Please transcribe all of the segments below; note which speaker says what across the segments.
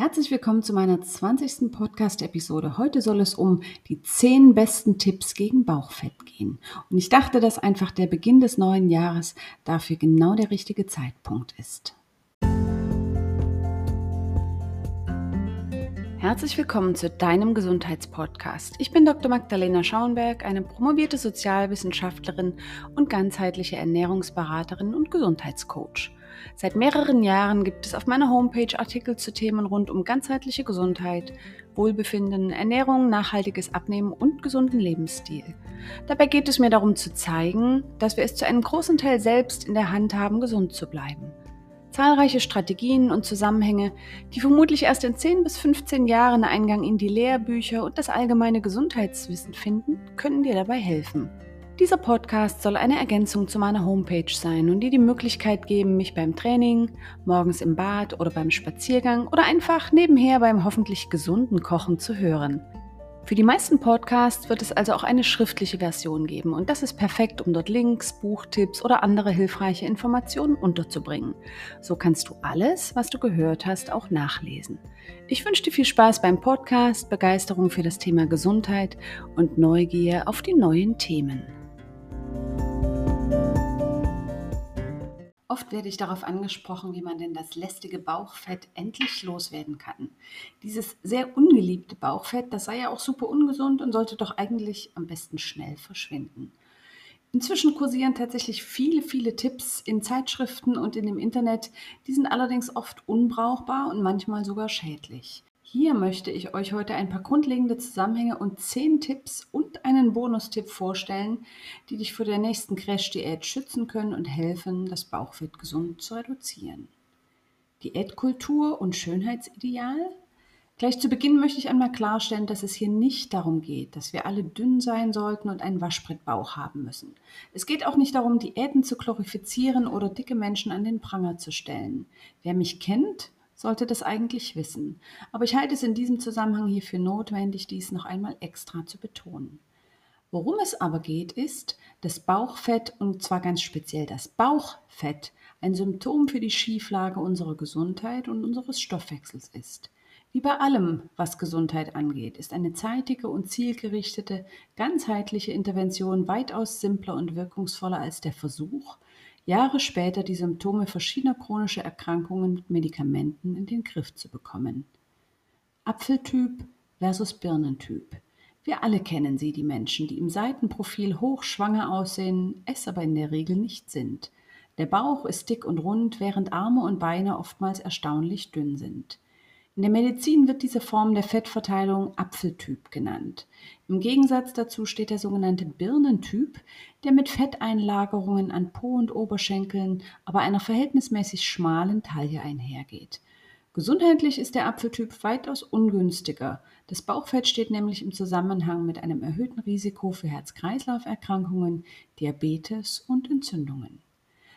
Speaker 1: Herzlich willkommen zu meiner 20. Podcast-Episode. Heute soll es um die 10 besten Tipps gegen Bauchfett gehen. Und ich dachte, dass einfach der Beginn des neuen Jahres dafür genau der richtige Zeitpunkt ist. Herzlich willkommen zu deinem Gesundheitspodcast. Ich bin Dr. Magdalena Schauenberg, eine promovierte Sozialwissenschaftlerin und ganzheitliche Ernährungsberaterin und Gesundheitscoach. Seit mehreren Jahren gibt es auf meiner Homepage Artikel zu Themen rund um ganzheitliche Gesundheit, Wohlbefinden, Ernährung, nachhaltiges Abnehmen und gesunden Lebensstil. Dabei geht es mir darum zu zeigen, dass wir es zu einem großen Teil selbst in der Hand haben, gesund zu bleiben. Zahlreiche Strategien und Zusammenhänge, die vermutlich erst in 10 bis 15 Jahren Eingang in die Lehrbücher und das allgemeine Gesundheitswissen finden, können dir dabei helfen. Dieser Podcast soll eine Ergänzung zu meiner Homepage sein und dir die Möglichkeit geben, mich beim Training, morgens im Bad oder beim Spaziergang oder einfach nebenher beim hoffentlich gesunden Kochen zu hören. Für die meisten Podcasts wird es also auch eine schriftliche Version geben und das ist perfekt, um dort Links, Buchtipps oder andere hilfreiche Informationen unterzubringen. So kannst du alles, was du gehört hast, auch nachlesen. Ich wünsche dir viel Spaß beim Podcast, Begeisterung für das Thema Gesundheit und Neugier auf die neuen Themen. Oft werde ich darauf angesprochen, wie man denn das lästige Bauchfett endlich loswerden kann. Dieses sehr ungeliebte Bauchfett, das sei ja auch super ungesund und sollte doch eigentlich am besten schnell verschwinden. Inzwischen kursieren tatsächlich viele, viele Tipps in Zeitschriften und in dem Internet. Die sind allerdings oft unbrauchbar und manchmal sogar schädlich. Hier möchte ich euch heute ein paar grundlegende Zusammenhänge und zehn Tipps und einen Bonustipp vorstellen, die dich vor der nächsten Crash-Diät schützen können und helfen, das Bauchfett gesund zu reduzieren. Diätkultur und Schönheitsideal? Gleich zu Beginn möchte ich einmal klarstellen, dass es hier nicht darum geht, dass wir alle dünn sein sollten und einen Waschbrettbauch haben müssen. Es geht auch nicht darum, Diäten zu glorifizieren oder dicke Menschen an den Pranger zu stellen. Wer mich kennt, sollte das eigentlich wissen. Aber ich halte es in diesem Zusammenhang hier für notwendig, dies noch einmal extra zu betonen. Worum es aber geht, ist, dass Bauchfett und zwar ganz speziell das Bauchfett ein Symptom für die Schieflage unserer Gesundheit und unseres Stoffwechsels ist. Wie bei allem, was Gesundheit angeht, ist eine zeitige und zielgerichtete, ganzheitliche Intervention weitaus simpler und wirkungsvoller als der Versuch, Jahre später die Symptome verschiedener chronischer Erkrankungen mit Medikamenten in den Griff zu bekommen. Apfeltyp versus Birnentyp. Wir alle kennen sie, die Menschen, die im Seitenprofil hochschwanger aussehen, es aber in der Regel nicht sind. Der Bauch ist dick und rund, während Arme und Beine oftmals erstaunlich dünn sind. In der Medizin wird diese Form der Fettverteilung Apfeltyp genannt. Im Gegensatz dazu steht der sogenannte Birnentyp, der mit Fetteinlagerungen an Po und Oberschenkeln, aber einer verhältnismäßig schmalen Taille einhergeht. Gesundheitlich ist der Apfeltyp weitaus ungünstiger. Das Bauchfett steht nämlich im Zusammenhang mit einem erhöhten Risiko für Herz-Kreislauf-Erkrankungen, Diabetes und Entzündungen.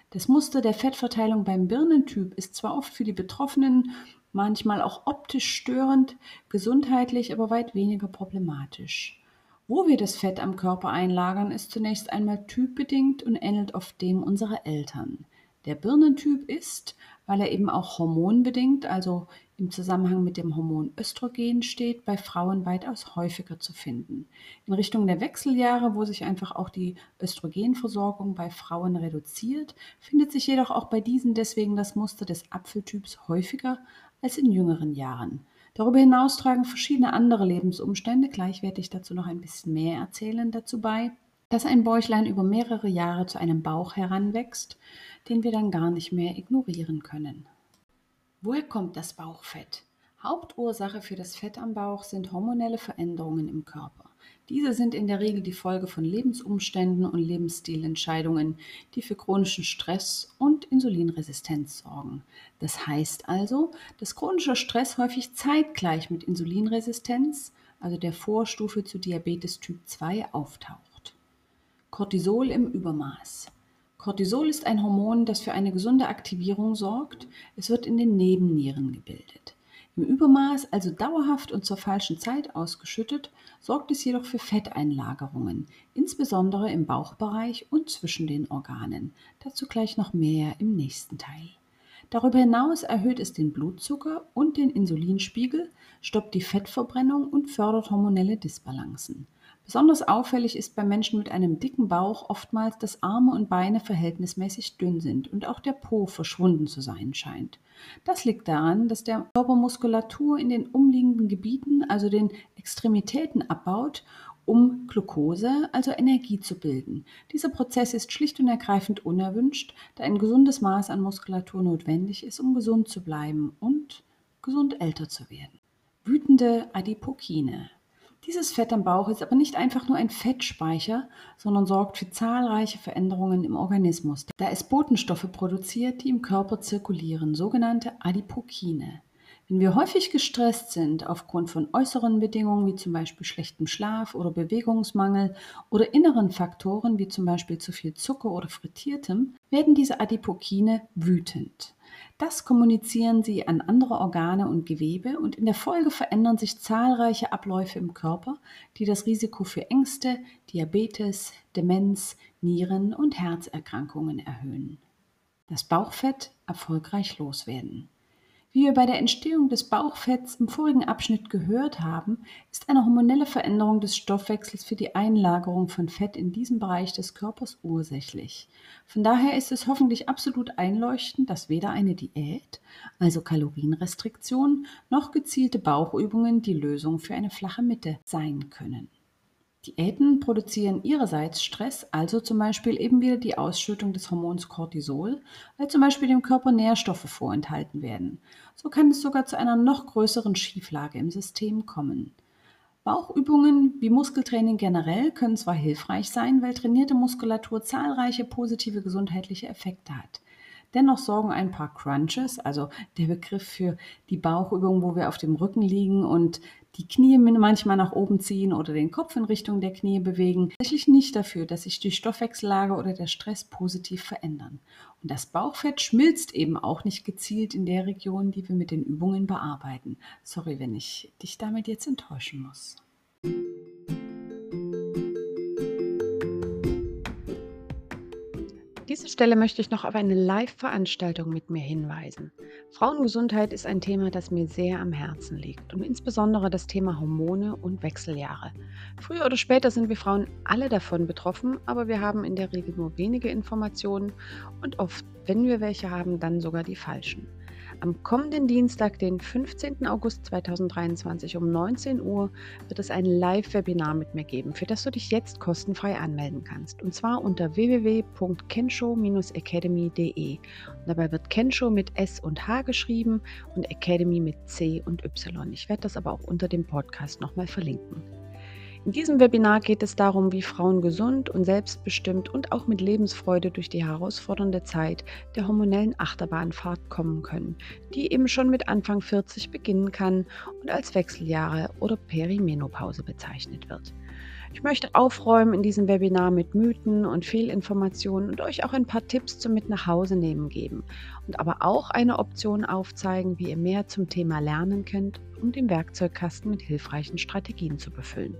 Speaker 1: Das Muster der Fettverteilung beim Birnentyp ist zwar oft für die Betroffenen manchmal auch optisch störend, gesundheitlich aber weit weniger problematisch. Wo wir das Fett am Körper einlagern, ist zunächst einmal typbedingt und ähnelt oft dem unserer Eltern. Der Birnentyp ist, weil er eben auch hormonbedingt, also im Zusammenhang mit dem Hormon Östrogen steht, bei Frauen weitaus häufiger zu finden. In Richtung der Wechseljahre, wo sich einfach auch die Östrogenversorgung bei Frauen reduziert, findet sich jedoch auch bei diesen deswegen das Muster des Apfeltyps häufiger als in jüngeren Jahren. Darüber hinaus tragen verschiedene andere Lebensumstände, gleichwertig dazu noch ein bisschen mehr erzählen, dazu bei, dass ein Bäuchlein über mehrere Jahre zu einem Bauch heranwächst, den wir dann gar nicht mehr ignorieren können. Woher kommt das Bauchfett? Hauptursache für das Fett am Bauch sind hormonelle Veränderungen im Körper. Diese sind in der Regel die Folge von Lebensumständen und Lebensstilentscheidungen, die für chronischen Stress und Insulinresistenz sorgen. Das heißt also, dass chronischer Stress häufig zeitgleich mit Insulinresistenz, also der Vorstufe zu Diabetes Typ 2, auftaucht. Cortisol im Übermaß. Cortisol ist ein Hormon, das für eine gesunde Aktivierung sorgt. Es wird in den Nebennieren gebildet. Im Übermaß, also dauerhaft und zur falschen Zeit ausgeschüttet, sorgt es jedoch für Fetteinlagerungen, insbesondere im Bauchbereich und zwischen den Organen. Dazu gleich noch mehr im nächsten Teil. Darüber hinaus erhöht es den Blutzucker und den Insulinspiegel, stoppt die Fettverbrennung und fördert hormonelle Disbalancen. Besonders auffällig ist bei Menschen mit einem dicken Bauch oftmals, dass Arme und Beine verhältnismäßig dünn sind und auch der Po verschwunden zu sein scheint. Das liegt daran, dass der Körper Muskulatur in den umliegenden Gebieten, also den Extremitäten, abbaut, um Glucose, also Energie zu bilden. Dieser Prozess ist schlicht und ergreifend unerwünscht, da ein gesundes Maß an Muskulatur notwendig ist, um gesund zu bleiben und gesund älter zu werden. Wütende Adipokine. Dieses Fett am Bauch ist aber nicht einfach nur ein Fettspeicher, sondern sorgt für zahlreiche Veränderungen im Organismus, da es Botenstoffe produziert, die im Körper zirkulieren, sogenannte Adipokine. Wenn wir häufig gestresst sind aufgrund von äußeren Bedingungen wie zum Beispiel schlechtem Schlaf oder Bewegungsmangel oder inneren Faktoren wie zum Beispiel zu viel Zucker oder Frittiertem, werden diese Adipokine wütend. Das kommunizieren sie an andere Organe und Gewebe und in der Folge verändern sich zahlreiche Abläufe im Körper, die das Risiko für Ängste, Diabetes, Demenz, Nieren- und Herzerkrankungen erhöhen. Das Bauchfett erfolgreich loswerden. Wie wir bei der Entstehung des Bauchfetts im vorigen Abschnitt gehört haben, ist eine hormonelle Veränderung des Stoffwechsels für die Einlagerung von Fett in diesem Bereich des Körpers ursächlich. Von daher ist es hoffentlich absolut einleuchtend, dass weder eine Diät, also Kalorienrestriktion, noch gezielte Bauchübungen die Lösung für eine flache Mitte sein können. Diäten produzieren ihrerseits Stress, also zum Beispiel eben wieder die Ausschüttung des Hormons Cortisol, weil zum Beispiel dem Körper Nährstoffe vorenthalten werden. So kann es sogar zu einer noch größeren Schieflage im System kommen. Bauchübungen wie Muskeltraining generell können zwar hilfreich sein, weil trainierte Muskulatur zahlreiche positive gesundheitliche Effekte hat. Dennoch sorgen ein paar Crunches, also der Begriff für die Bauchübung, wo wir auf dem Rücken liegen und die Knie manchmal nach oben ziehen oder den Kopf in Richtung der Knie bewegen, tatsächlich nicht dafür, dass sich die Stoffwechsellage oder der Stress positiv verändern. Und das Bauchfett schmilzt eben auch nicht gezielt in der Region, die wir mit den Übungen bearbeiten. Sorry, wenn ich dich damit jetzt enttäuschen muss.
Speaker 2: Dieser Stelle möchte ich noch auf eine Live-Veranstaltung mit mir hinweisen. Frauengesundheit ist ein Thema, das mir sehr am Herzen liegt und insbesondere das Thema Hormone und Wechseljahre. Früher oder später sind wir Frauen alle davon betroffen, aber wir haben in der Regel nur wenige Informationen und oft, wenn wir welche haben, dann sogar die falschen. Am kommenden Dienstag, den 15. August 2023 um 19 Uhr, wird es ein Live-Webinar mit mir geben, für das du dich jetzt kostenfrei anmelden kannst. Und zwar unter www.kenshow-academy.de. Dabei wird Kenshow mit S und H geschrieben und Academy mit C und Y. Ich werde das aber auch unter dem Podcast nochmal verlinken. In diesem Webinar geht es darum, wie Frauen gesund und selbstbestimmt und auch mit Lebensfreude durch die herausfordernde Zeit der hormonellen Achterbahnfahrt kommen können, die eben schon mit Anfang 40 beginnen kann und als Wechseljahre oder Perimenopause bezeichnet wird. Ich möchte aufräumen in diesem Webinar mit Mythen und Fehlinformationen und euch auch ein paar Tipps zum Mit nach Hause nehmen geben und aber auch eine Option aufzeigen, wie ihr mehr zum Thema lernen könnt, um den Werkzeugkasten mit hilfreichen Strategien zu befüllen.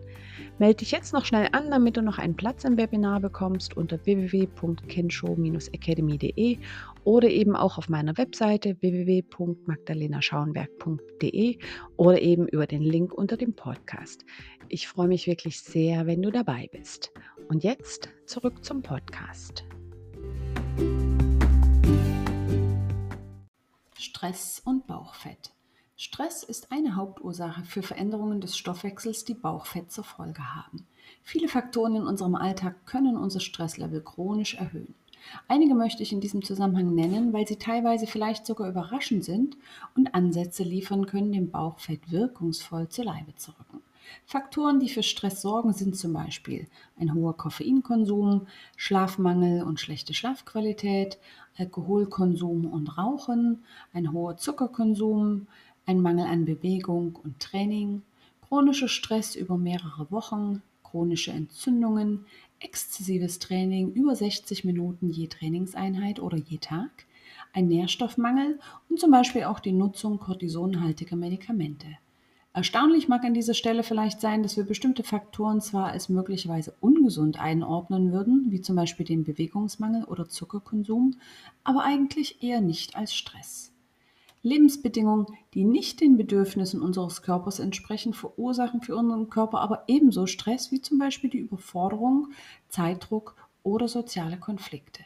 Speaker 2: Melde dich jetzt noch schnell an, damit du noch einen Platz im Webinar bekommst unter www.kenshow-academy.de oder eben auch auf meiner Webseite www.magdalenaschauenberg.de oder eben über den Link unter dem Podcast. Ich freue mich wirklich sehr, wenn du dabei bist. Und jetzt zurück zum Podcast.
Speaker 1: Stress und Bauchfett. Stress ist eine Hauptursache für Veränderungen des Stoffwechsels, die Bauchfett zur Folge haben. Viele Faktoren in unserem Alltag können unser Stresslevel chronisch erhöhen. Einige möchte ich in diesem Zusammenhang nennen, weil sie teilweise vielleicht sogar überraschend sind und Ansätze liefern können, dem Bauchfett wirkungsvoll zu Leibe zu rücken. Faktoren, die für Stress sorgen, sind zum Beispiel ein hoher Koffeinkonsum, Schlafmangel und schlechte Schlafqualität, Alkoholkonsum und Rauchen, ein hoher Zuckerkonsum, ein Mangel an Bewegung und Training, chronischer Stress über mehrere Wochen, chronische Entzündungen, exzessives Training über 60 Minuten je Trainingseinheit oder je Tag, ein Nährstoffmangel und zum Beispiel auch die Nutzung kortisonhaltiger Medikamente. Erstaunlich mag an dieser Stelle vielleicht sein, dass wir bestimmte Faktoren zwar als möglicherweise ungesund einordnen würden, wie zum Beispiel den Bewegungsmangel oder Zuckerkonsum, aber eigentlich eher nicht als Stress. Lebensbedingungen, die nicht den Bedürfnissen unseres Körpers entsprechen, verursachen für unseren Körper aber ebenso Stress wie zum Beispiel die Überforderung, Zeitdruck oder soziale Konflikte.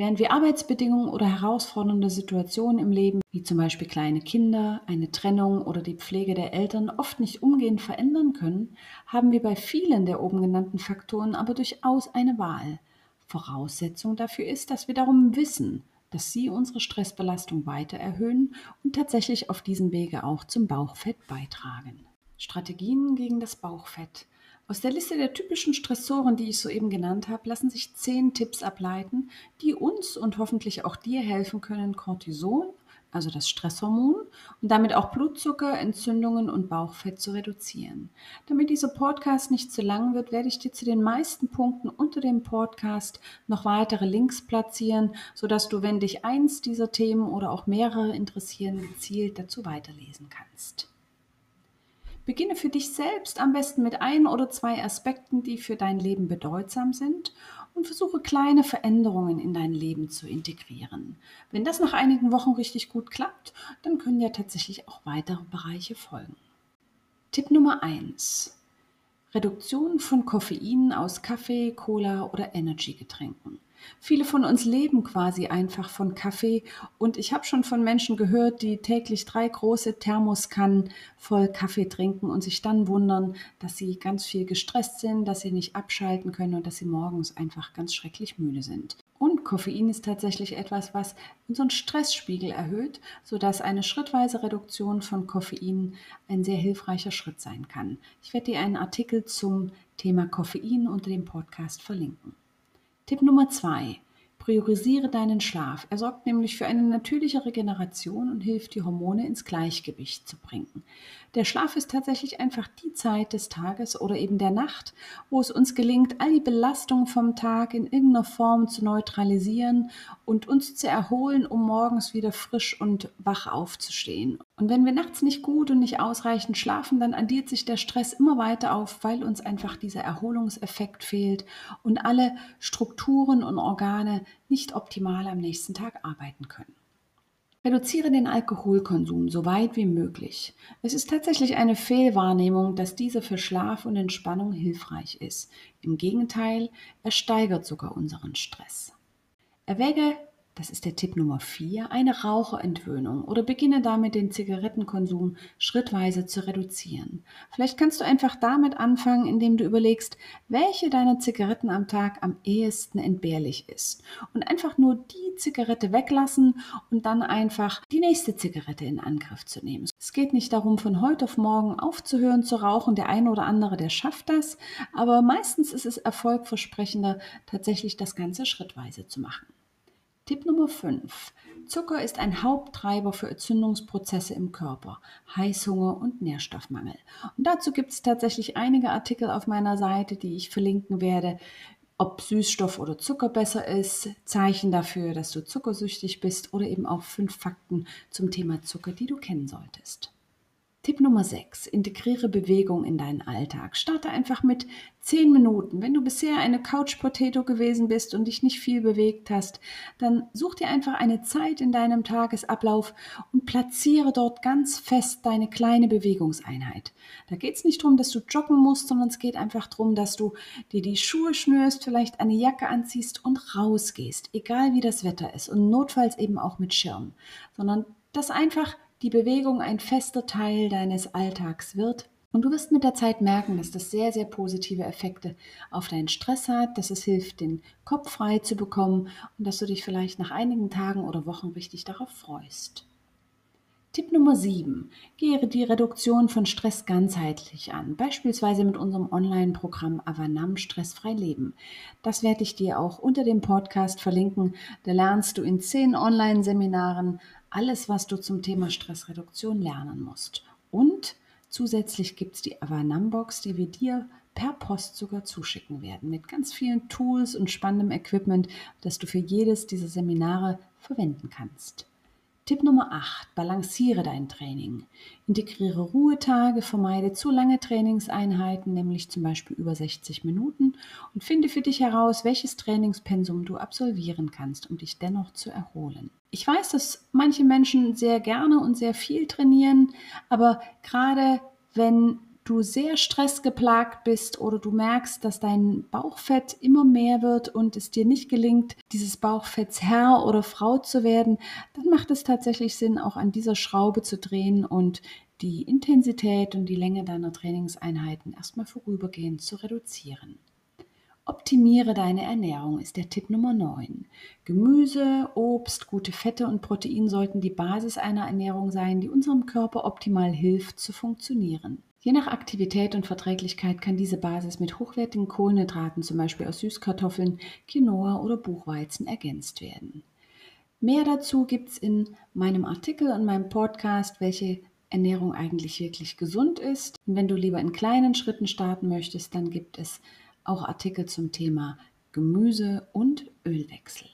Speaker 1: Während wir Arbeitsbedingungen oder herausfordernde Situationen im Leben, wie zum Beispiel kleine Kinder, eine Trennung oder die Pflege der Eltern, oft nicht umgehend verändern können, haben wir bei vielen der oben genannten Faktoren aber durchaus eine Wahl. Voraussetzung dafür ist, dass wir darum wissen, dass sie unsere Stressbelastung weiter erhöhen und tatsächlich auf diesem Wege auch zum Bauchfett beitragen. Strategien gegen das Bauchfett. Aus der Liste der typischen Stressoren, die ich soeben genannt habe, lassen sich zehn Tipps ableiten, die uns und hoffentlich auch dir helfen können, Cortisol, also das Stresshormon, und damit auch Blutzucker, Entzündungen und Bauchfett zu reduzieren. Damit dieser Podcast nicht zu lang wird, werde ich dir zu den meisten Punkten unter dem Podcast noch weitere Links platzieren, sodass du, wenn dich eins dieser Themen oder auch mehrere interessieren, gezielt dazu weiterlesen kannst. Beginne für dich selbst am besten mit ein oder zwei Aspekten, die für dein Leben bedeutsam sind und versuche kleine Veränderungen in dein Leben zu integrieren. Wenn das nach einigen Wochen richtig gut klappt, dann können ja tatsächlich auch weitere Bereiche folgen. Tipp Nummer 1. Reduktion von Koffein aus Kaffee, Cola oder Energygetränken. Viele von uns leben quasi einfach von Kaffee und ich habe schon von Menschen gehört, die täglich drei große Thermoskannen voll Kaffee trinken und sich dann wundern, dass sie ganz viel gestresst sind, dass sie nicht abschalten können und dass sie morgens einfach ganz schrecklich müde sind. Und Koffein ist tatsächlich etwas, was unseren Stressspiegel erhöht, sodass eine schrittweise Reduktion von Koffein ein sehr hilfreicher Schritt sein kann. Ich werde dir einen Artikel zum Thema Koffein unter dem Podcast verlinken. Tipp Nummer zwei. Priorisiere deinen Schlaf. Er sorgt nämlich für eine natürliche Regeneration und hilft, die Hormone ins Gleichgewicht zu bringen. Der Schlaf ist tatsächlich einfach die Zeit des Tages oder eben der Nacht, wo es uns gelingt, all die Belastung vom Tag in irgendeiner Form zu neutralisieren und uns zu erholen, um morgens wieder frisch und wach aufzustehen. Und wenn wir nachts nicht gut und nicht ausreichend schlafen, dann addiert sich der Stress immer weiter auf, weil uns einfach dieser Erholungseffekt fehlt und alle Strukturen und Organe nicht optimal am nächsten Tag arbeiten können. Reduziere den Alkoholkonsum so weit wie möglich. Es ist tatsächlich eine Fehlwahrnehmung, dass dieser für Schlaf und Entspannung hilfreich ist. Im Gegenteil, er steigert sogar unseren Stress. Erwäge das ist der Tipp Nummer 4, eine Raucherentwöhnung oder beginne damit den Zigarettenkonsum schrittweise zu reduzieren. Vielleicht kannst du einfach damit anfangen, indem du überlegst, welche deiner Zigaretten am Tag am ehesten entbehrlich ist und einfach nur die Zigarette weglassen und dann einfach die nächste Zigarette in Angriff zu nehmen. Es geht nicht darum, von heute auf morgen aufzuhören zu rauchen. Der eine oder andere, der schafft das, aber meistens ist es erfolgversprechender, tatsächlich das Ganze schrittweise zu machen. Tipp Nummer 5. Zucker ist ein Haupttreiber für Entzündungsprozesse im Körper, Heißhunger und Nährstoffmangel. Und dazu gibt es tatsächlich einige Artikel auf meiner Seite, die ich verlinken werde, ob Süßstoff oder Zucker besser ist, Zeichen dafür, dass du zuckersüchtig bist oder eben auch fünf Fakten zum Thema Zucker, die du kennen solltest. Tipp Nummer 6. Integriere Bewegung in deinen Alltag. Starte einfach mit 10 Minuten. Wenn du bisher eine Couch Potato gewesen bist und dich nicht viel bewegt hast, dann such dir einfach eine Zeit in deinem Tagesablauf und platziere dort ganz fest deine kleine Bewegungseinheit. Da geht es nicht darum, dass du joggen musst, sondern es geht einfach darum, dass du dir die Schuhe schnürst, vielleicht eine Jacke anziehst und rausgehst, egal wie das Wetter ist und notfalls eben auch mit Schirm, sondern das einfach die Bewegung ein fester Teil deines Alltags wird. Und du wirst mit der Zeit merken, dass das sehr, sehr positive Effekte auf deinen Stress hat, dass es hilft, den Kopf frei zu bekommen und dass du dich vielleicht nach einigen Tagen oder Wochen richtig darauf freust. Tipp Nummer 7. Gehe die Reduktion von Stress ganzheitlich an, beispielsweise mit unserem Online-Programm Avanam Stressfrei Leben. Das werde ich dir auch unter dem Podcast verlinken. Da lernst du in zehn Online-Seminaren alles, was du zum Thema Stressreduktion lernen musst. Und zusätzlich gibt es die Avanam-Box, die wir dir per Post sogar zuschicken werden, mit ganz vielen Tools und spannendem Equipment, das du für jedes dieser Seminare verwenden kannst. Tipp Nummer 8. Balanciere dein Training. Integriere Ruhetage, vermeide zu lange Trainingseinheiten, nämlich zum Beispiel über 60 Minuten und finde für dich heraus, welches Trainingspensum du absolvieren kannst, um dich dennoch zu erholen. Ich weiß, dass manche Menschen sehr gerne und sehr viel trainieren, aber gerade wenn du sehr stressgeplagt bist oder du merkst, dass dein Bauchfett immer mehr wird und es dir nicht gelingt, dieses Bauchfetts Herr oder Frau zu werden, dann macht es tatsächlich Sinn, auch an dieser Schraube zu drehen und die Intensität und die Länge deiner Trainingseinheiten erstmal vorübergehend zu reduzieren. Optimiere deine Ernährung ist der Tipp Nummer 9. Gemüse, Obst, gute Fette und Protein sollten die Basis einer Ernährung sein, die unserem Körper optimal hilft zu funktionieren. Je nach Aktivität und Verträglichkeit kann diese Basis mit hochwertigen Kohlenhydraten, zum Beispiel aus Süßkartoffeln, Quinoa oder Buchweizen, ergänzt werden. Mehr dazu gibt es in meinem Artikel und meinem Podcast, welche Ernährung eigentlich wirklich gesund ist. Und wenn du lieber in kleinen Schritten starten möchtest, dann gibt es auch Artikel zum Thema Gemüse und Ölwechsel.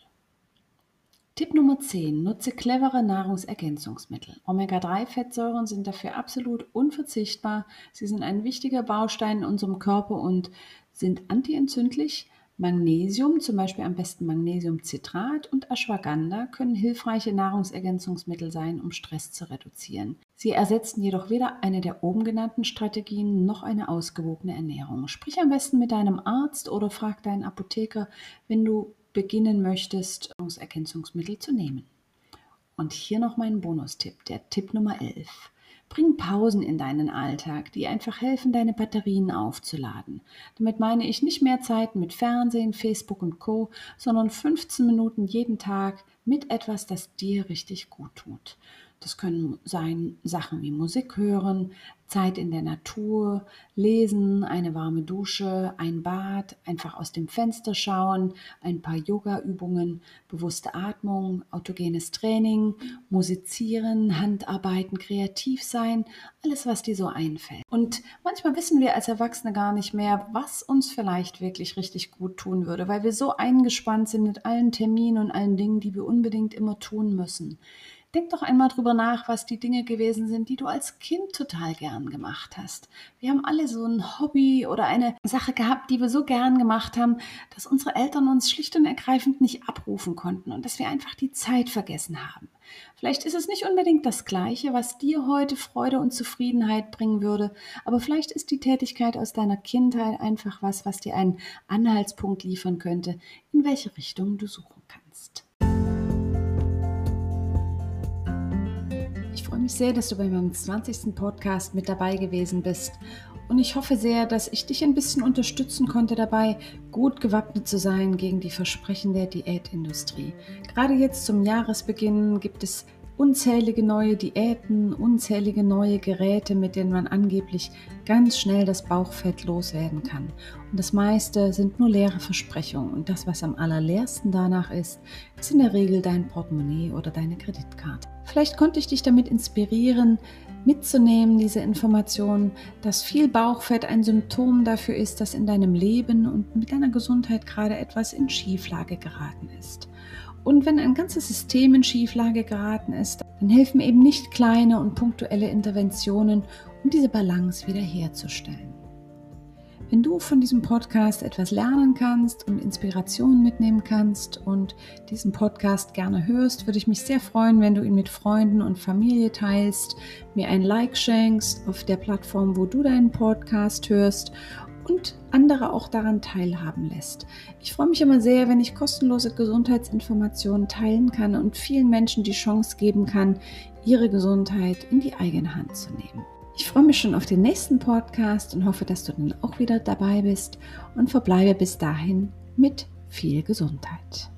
Speaker 1: Tipp Nummer 10. Nutze clevere Nahrungsergänzungsmittel. Omega-3-Fettsäuren sind dafür absolut unverzichtbar. Sie sind ein wichtiger Baustein in unserem Körper und sind antientzündlich. Magnesium, zum Beispiel am besten Magnesiumcitrat und Ashwagandha, können hilfreiche Nahrungsergänzungsmittel sein, um Stress zu reduzieren. Sie ersetzen jedoch weder eine der oben genannten Strategien noch eine ausgewogene Ernährung. Sprich am besten mit deinem Arzt oder frag deinen Apotheker, wenn du beginnen möchtest, Nahrungsergänzungsmittel zu nehmen. Und hier noch mein Bonustipp, der Tipp Nummer 11. Bring Pausen in deinen Alltag, die einfach helfen, deine Batterien aufzuladen. Damit meine ich nicht mehr Zeit mit Fernsehen, Facebook und Co, sondern 15 Minuten jeden Tag mit etwas, das dir richtig gut tut. Das können sein Sachen wie Musik hören, Zeit in der Natur, lesen, eine warme Dusche, ein Bad, einfach aus dem Fenster schauen, ein paar Yoga-Übungen, bewusste Atmung, autogenes Training, musizieren, Handarbeiten, kreativ sein, alles, was dir so einfällt. Und manchmal wissen wir als Erwachsene gar nicht mehr, was uns vielleicht wirklich richtig gut tun würde, weil wir so eingespannt sind mit allen Terminen und allen Dingen, die wir unbedingt immer tun müssen. Denk doch einmal drüber nach, was die Dinge gewesen sind, die du als Kind total gern gemacht hast. Wir haben alle so ein Hobby oder eine Sache gehabt, die wir so gern gemacht haben, dass unsere Eltern uns schlicht und ergreifend nicht abrufen konnten und dass wir einfach die Zeit vergessen haben. Vielleicht ist es nicht unbedingt das Gleiche, was dir heute Freude und Zufriedenheit bringen würde, aber vielleicht ist die Tätigkeit aus deiner Kindheit einfach was, was dir einen Anhaltspunkt liefern könnte, in welche Richtung du suchen mich sehr, dass du bei meinem 20. Podcast mit dabei gewesen bist. Und ich hoffe sehr, dass ich dich ein bisschen unterstützen konnte dabei, gut gewappnet zu sein gegen die Versprechen der Diätindustrie. Gerade jetzt zum Jahresbeginn gibt es unzählige neue Diäten, unzählige neue Geräte, mit denen man angeblich ganz schnell das Bauchfett loswerden kann. Und das meiste sind nur leere Versprechungen. Und das, was am allerleersten danach ist, ist in der Regel dein Portemonnaie oder deine Kreditkarte. Vielleicht konnte ich dich damit inspirieren, mitzunehmen, diese Information, dass viel Bauchfett ein Symptom dafür ist, dass in deinem Leben und mit deiner Gesundheit gerade etwas in Schieflage geraten ist. Und wenn ein ganzes System in Schieflage geraten ist, dann helfen eben nicht kleine und punktuelle Interventionen, um diese Balance wiederherzustellen. Wenn du von diesem Podcast etwas lernen kannst und Inspiration mitnehmen kannst und diesen Podcast gerne hörst, würde ich mich sehr freuen, wenn du ihn mit Freunden und Familie teilst, mir ein Like schenkst auf der Plattform, wo du deinen Podcast hörst und andere auch daran teilhaben lässt. Ich freue mich immer sehr, wenn ich kostenlose Gesundheitsinformationen teilen kann und vielen Menschen die Chance geben kann, ihre Gesundheit in die eigene Hand zu nehmen. Ich freue mich schon auf den nächsten Podcast und hoffe, dass du dann auch wieder dabei bist und verbleibe bis dahin mit viel Gesundheit.